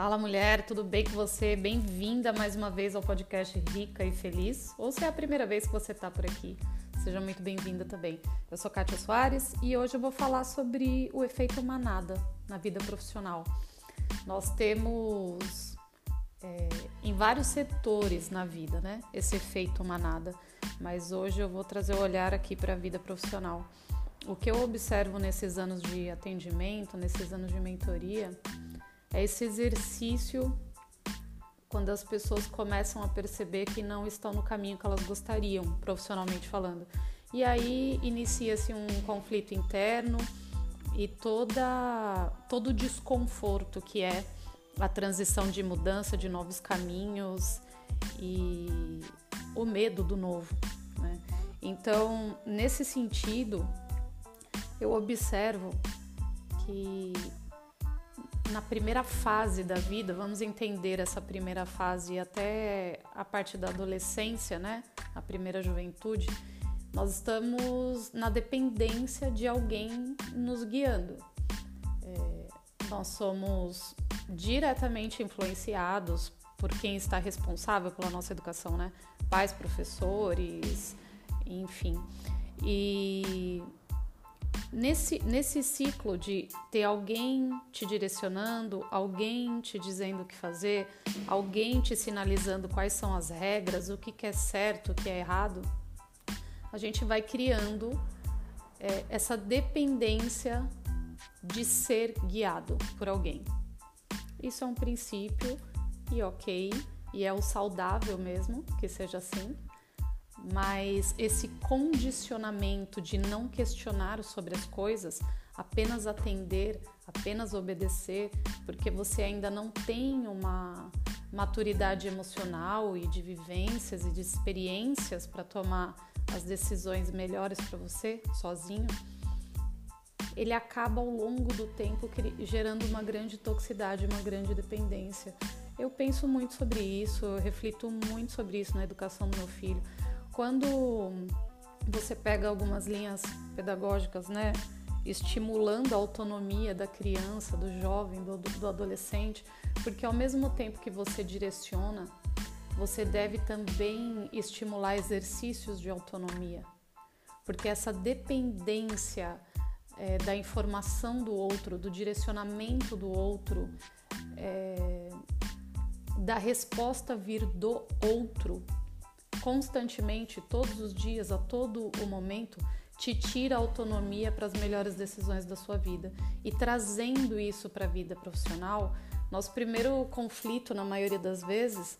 Fala mulher, tudo bem com você? Bem-vinda mais uma vez ao podcast Rica e Feliz. Ou se é a primeira vez que você está por aqui, seja muito bem-vinda também. Eu sou Kátia Soares e hoje eu vou falar sobre o efeito manada na vida profissional. Nós temos é, em vários setores na vida, né? Esse efeito manada, mas hoje eu vou trazer o olhar aqui para a vida profissional. O que eu observo nesses anos de atendimento, nesses anos de mentoria, é esse exercício quando as pessoas começam a perceber que não estão no caminho que elas gostariam, profissionalmente falando. E aí inicia-se um conflito interno e toda, todo o desconforto que é a transição de mudança, de novos caminhos e o medo do novo. Né? Então, nesse sentido, eu observo que na primeira fase da vida, vamos entender essa primeira fase até a parte da adolescência, né? A primeira juventude, nós estamos na dependência de alguém nos guiando. É, nós somos diretamente influenciados por quem está responsável pela nossa educação, né? Pais, professores, enfim. E Nesse, nesse ciclo de ter alguém te direcionando, alguém te dizendo o que fazer, alguém te sinalizando quais são as regras, o que, que é certo, o que é errado, a gente vai criando é, essa dependência de ser guiado por alguém. Isso é um princípio e ok, e é o saudável mesmo que seja assim mas esse condicionamento de não questionar sobre as coisas, apenas atender, apenas obedecer, porque você ainda não tem uma maturidade emocional e de vivências e de experiências para tomar as decisões melhores para você sozinho, ele acaba ao longo do tempo gerando uma grande toxicidade, uma grande dependência. Eu penso muito sobre isso, eu reflito muito sobre isso na educação do meu filho quando você pega algumas linhas pedagógicas, né, estimulando a autonomia da criança, do jovem, do, do adolescente, porque ao mesmo tempo que você direciona, você deve também estimular exercícios de autonomia, porque essa dependência é, da informação do outro, do direcionamento do outro, é, da resposta vir do outro, constantemente, todos os dias, a todo o momento, te tira a autonomia para as melhores decisões da sua vida. E trazendo isso para a vida profissional, nosso primeiro conflito, na maioria das vezes,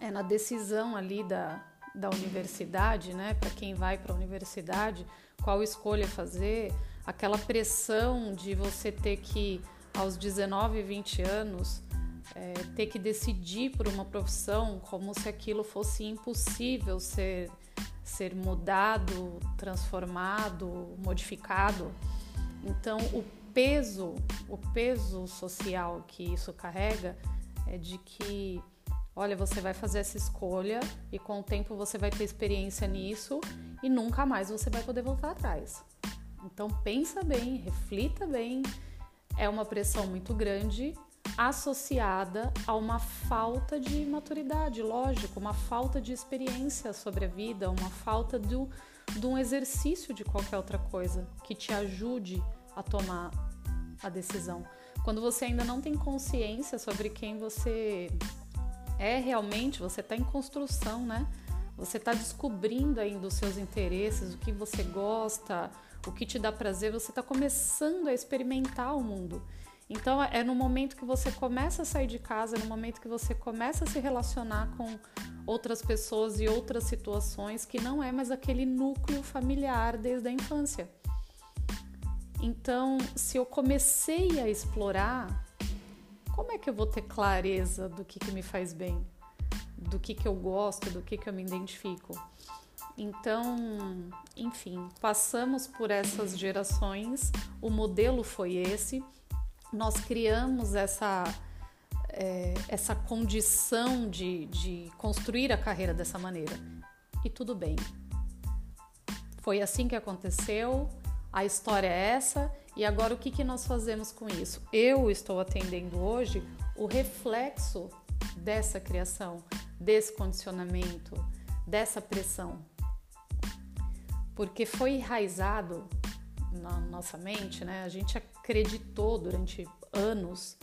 é na decisão ali da, da universidade, né? Para quem vai para a universidade, qual escolha fazer, aquela pressão de você ter que, aos 19, 20 anos, é, ter que decidir por uma profissão como se aquilo fosse impossível ser, ser mudado, transformado, modificado. Então, o peso, o peso social que isso carrega é de que, olha, você vai fazer essa escolha e com o tempo você vai ter experiência nisso e nunca mais você vai poder voltar atrás. Então, pensa bem, reflita bem. É uma pressão muito grande associada a uma falta de maturidade, lógico, uma falta de experiência sobre a vida, uma falta do, de um exercício de qualquer outra coisa que te ajude a tomar a decisão. Quando você ainda não tem consciência sobre quem você é realmente, você está em construção, né? Você está descobrindo ainda os seus interesses, o que você gosta, o que te dá prazer, você está começando a experimentar o mundo. Então é no momento que você começa a sair de casa, é no momento que você começa a se relacionar com outras pessoas e outras situações que não é mais aquele núcleo familiar desde a infância. Então, se eu comecei a explorar, como é que eu vou ter clareza do que, que me faz bem, do que, que eu gosto, do que, que eu me identifico? Então, enfim, passamos por essas gerações, o modelo foi esse nós criamos essa, é, essa condição de, de construir a carreira dessa maneira. E tudo bem. Foi assim que aconteceu, a história é essa, e agora o que, que nós fazemos com isso? Eu estou atendendo hoje o reflexo dessa criação, desse condicionamento, dessa pressão. Porque foi enraizado na nossa mente, né? A gente acreditou durante anos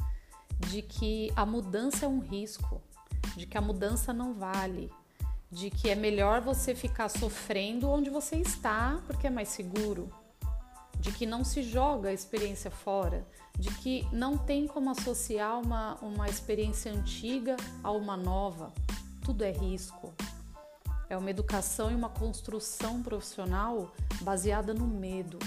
de que a mudança é um risco, de que a mudança não vale, de que é melhor você ficar sofrendo onde você está porque é mais seguro, de que não se joga a experiência fora, de que não tem como associar uma, uma experiência antiga a uma nova. Tudo é risco. É uma educação e uma construção profissional baseada no medo.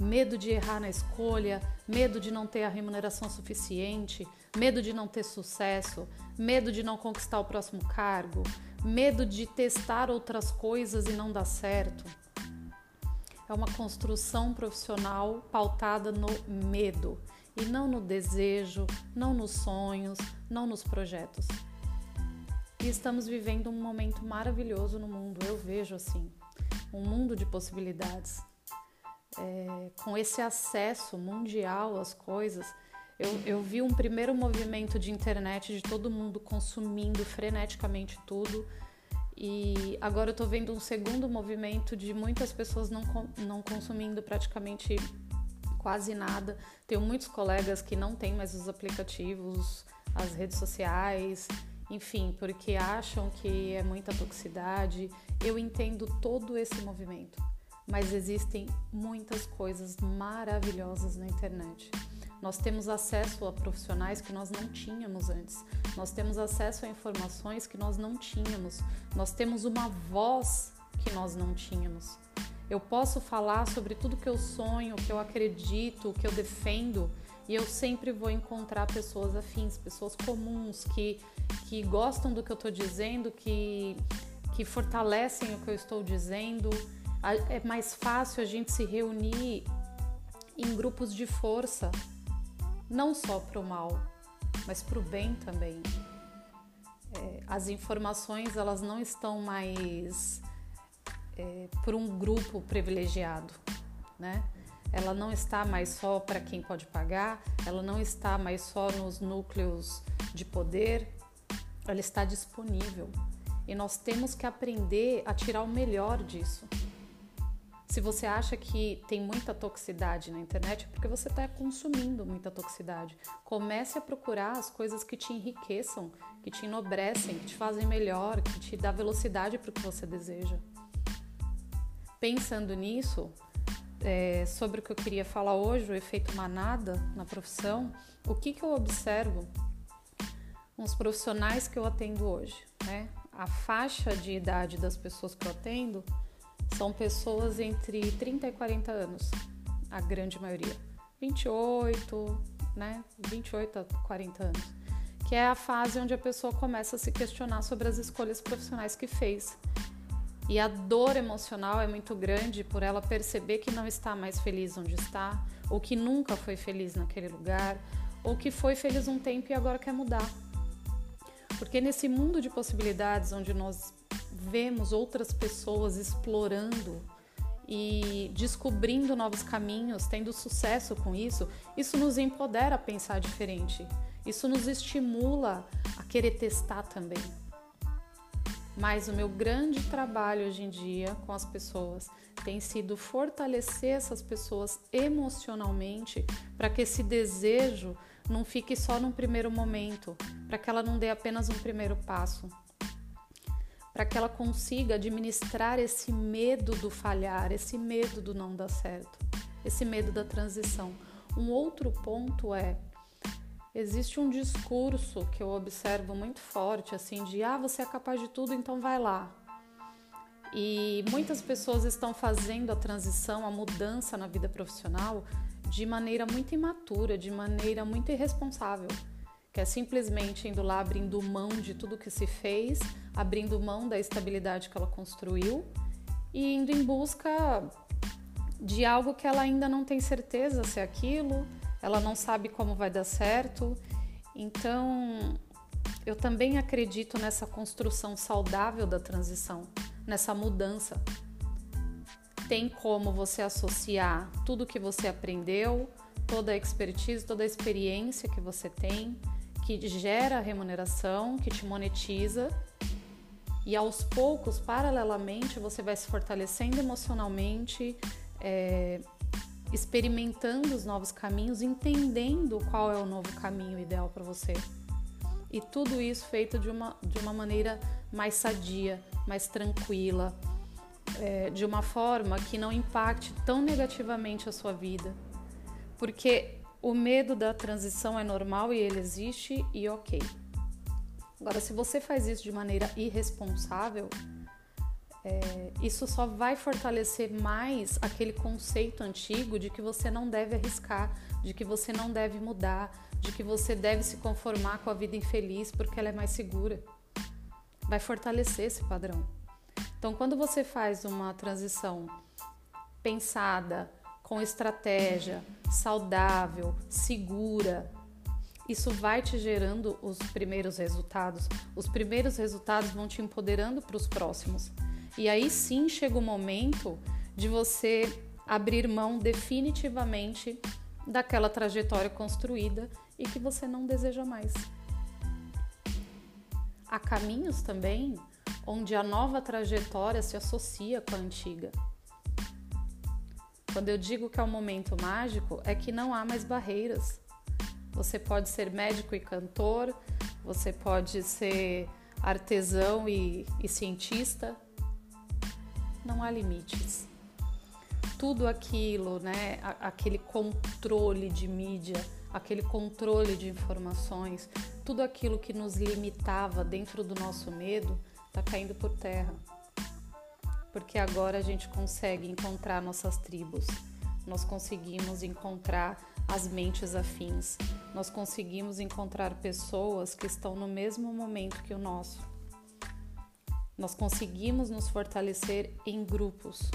Medo de errar na escolha, medo de não ter a remuneração suficiente, medo de não ter sucesso, medo de não conquistar o próximo cargo, medo de testar outras coisas e não dar certo. É uma construção profissional pautada no medo e não no desejo, não nos sonhos, não nos projetos. E estamos vivendo um momento maravilhoso no mundo, eu vejo assim, um mundo de possibilidades. É, com esse acesso mundial às coisas, eu, eu vi um primeiro movimento de internet de todo mundo consumindo freneticamente tudo. E agora eu tô vendo um segundo movimento de muitas pessoas não, não consumindo praticamente quase nada. Tenho muitos colegas que não têm mais os aplicativos, as redes sociais, enfim, porque acham que é muita toxicidade. Eu entendo todo esse movimento, mas existem muitas coisas maravilhosas na internet. Nós temos acesso a profissionais que nós não tínhamos antes. Nós temos acesso a informações que nós não tínhamos. Nós temos uma voz que nós não tínhamos. Eu posso falar sobre tudo que eu sonho, que eu acredito, que eu defendo, e eu sempre vou encontrar pessoas afins, pessoas comuns que, que gostam do que eu estou dizendo, que, que fortalecem o que eu estou dizendo. É mais fácil a gente se reunir em grupos de força, não só para o mal, mas para o bem também. É, as informações elas não estão mais é, por um grupo privilegiado, né? Ela não está mais só para quem pode pagar, ela não está mais só nos núcleos de poder, ela está disponível e nós temos que aprender a tirar o melhor disso. Se você acha que tem muita toxicidade na internet, é porque você está consumindo muita toxicidade. Comece a procurar as coisas que te enriqueçam, que te enobrecem, que te fazem melhor, que te dá velocidade para o que você deseja. Pensando nisso, é, sobre o que eu queria falar hoje, o efeito manada na profissão, o que, que eu observo nos profissionais que eu atendo hoje, né? A faixa de idade das pessoas que eu atendo são pessoas entre 30 e 40 anos, a grande maioria. 28, né? 28 a 40 anos. Que é a fase onde a pessoa começa a se questionar sobre as escolhas profissionais que fez. E a dor emocional é muito grande por ela perceber que não está mais feliz onde está, ou que nunca foi feliz naquele lugar, ou que foi feliz um tempo e agora quer mudar. Porque nesse mundo de possibilidades onde nós vemos outras pessoas explorando e descobrindo novos caminhos, tendo sucesso com isso, isso nos empodera a pensar diferente. Isso nos estimula a querer testar também. Mas o meu grande trabalho hoje em dia com as pessoas tem sido fortalecer essas pessoas emocionalmente para que esse desejo não fique só num primeiro momento, para que ela não dê apenas um primeiro passo, para que ela consiga administrar esse medo do falhar, esse medo do não dar certo, esse medo da transição. Um outro ponto é existe um discurso que eu observo muito forte assim de ah, você é capaz de tudo, então vai lá. E muitas pessoas estão fazendo a transição, a mudança na vida profissional de maneira muito imatura, de maneira muito irresponsável que é simplesmente indo lá abrindo mão de tudo que se fez, abrindo mão da estabilidade que ela construiu e indo em busca de algo que ela ainda não tem certeza se é aquilo, ela não sabe como vai dar certo. Então, eu também acredito nessa construção saudável da transição, nessa mudança. Tem como você associar tudo que você aprendeu, toda a expertise, toda a experiência que você tem, que gera remuneração, que te monetiza e aos poucos, paralelamente, você vai se fortalecendo emocionalmente, é, experimentando os novos caminhos, entendendo qual é o novo caminho ideal para você. E tudo isso feito de uma, de uma maneira mais sadia, mais tranquila, é, de uma forma que não impacte tão negativamente a sua vida. Porque o medo da transição é normal e ele existe e ok. Agora, se você faz isso de maneira irresponsável, é, isso só vai fortalecer mais aquele conceito antigo de que você não deve arriscar, de que você não deve mudar, de que você deve se conformar com a vida infeliz porque ela é mais segura. Vai fortalecer esse padrão. Então, quando você faz uma transição pensada, com estratégia, saudável, segura, isso vai te gerando os primeiros resultados. Os primeiros resultados vão te empoderando para os próximos. E aí sim chega o momento de você abrir mão definitivamente daquela trajetória construída e que você não deseja mais. Há caminhos também onde a nova trajetória se associa com a antiga. Quando eu digo que é um momento mágico, é que não há mais barreiras. Você pode ser médico e cantor, você pode ser artesão e, e cientista, não há limites. Tudo aquilo, né, aquele controle de mídia, aquele controle de informações, tudo aquilo que nos limitava dentro do nosso medo está caindo por terra. Porque agora a gente consegue encontrar nossas tribos, nós conseguimos encontrar as mentes afins, nós conseguimos encontrar pessoas que estão no mesmo momento que o nosso nós conseguimos nos fortalecer em grupos.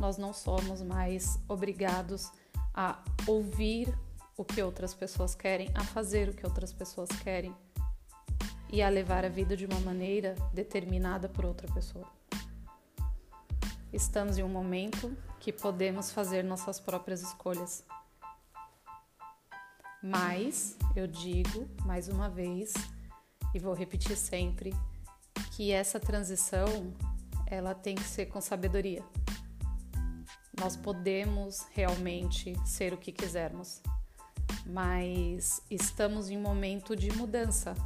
Nós não somos mais obrigados a ouvir o que outras pessoas querem, a fazer o que outras pessoas querem e a levar a vida de uma maneira determinada por outra pessoa. Estamos em um momento que podemos fazer nossas próprias escolhas. Mas eu digo mais uma vez e vou repetir sempre que essa transição ela tem que ser com sabedoria. Nós podemos realmente ser o que quisermos, mas estamos em um momento de mudança,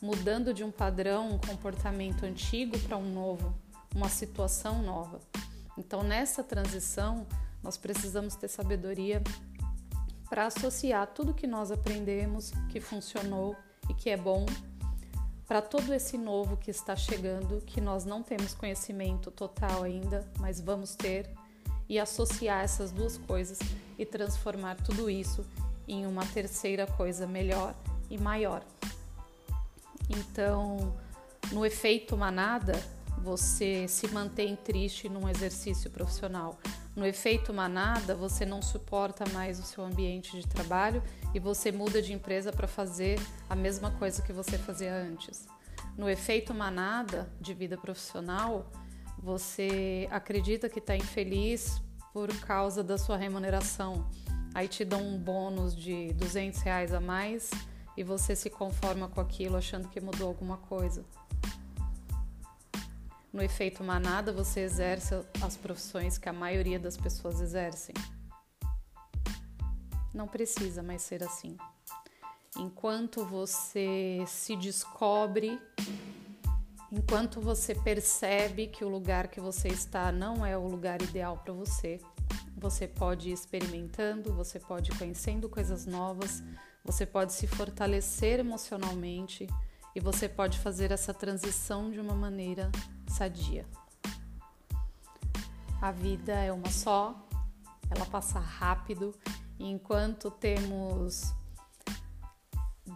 mudando de um padrão, um comportamento antigo para um novo, uma situação nova. Então, nessa transição, nós precisamos ter sabedoria para associar tudo que nós aprendemos, que funcionou e que é bom para todo esse novo que está chegando, que nós não temos conhecimento total ainda, mas vamos ter, e associar essas duas coisas e transformar tudo isso em uma terceira coisa melhor e maior. Então, no efeito manada, você se mantém triste num exercício profissional. No efeito manada, você não suporta mais o seu ambiente de trabalho e você muda de empresa para fazer a mesma coisa que você fazia antes. No efeito manada de vida profissional, você acredita que está infeliz por causa da sua remuneração. Aí te dão um bônus de 200 reais a mais e você se conforma com aquilo achando que mudou alguma coisa. No efeito manada, você exerce as profissões que a maioria das pessoas exercem. Não precisa mais ser assim. Enquanto você se descobre, enquanto você percebe que o lugar que você está não é o lugar ideal para você, você pode ir experimentando, você pode ir conhecendo coisas novas, você pode se fortalecer emocionalmente e você pode fazer essa transição de uma maneira sadia. A vida é uma só, ela passa rápido e enquanto temos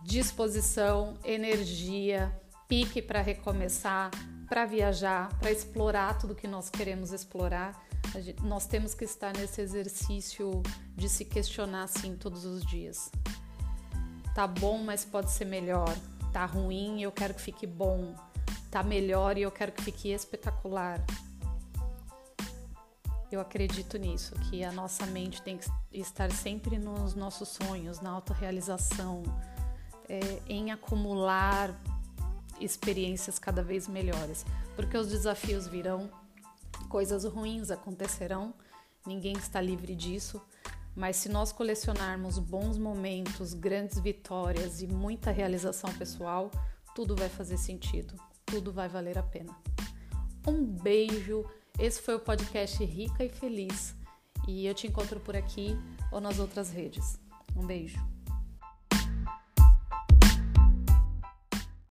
disposição, energia, pique para recomeçar, para viajar, para explorar tudo que nós queremos explorar, nós temos que estar nesse exercício de se questionar assim todos os dias. Tá bom, mas pode ser melhor. Tá ruim eu quero que fique bom. Tá melhor e eu quero que fique espetacular. Eu acredito nisso, que a nossa mente tem que estar sempre nos nossos sonhos, na autorrealização, é, em acumular experiências cada vez melhores, porque os desafios virão, coisas ruins acontecerão, ninguém está livre disso, mas se nós colecionarmos bons momentos, grandes vitórias e muita realização pessoal, tudo vai fazer sentido, tudo vai valer a pena. Um beijo, esse foi o podcast Rica e Feliz e eu te encontro por aqui ou nas outras redes. Um beijo.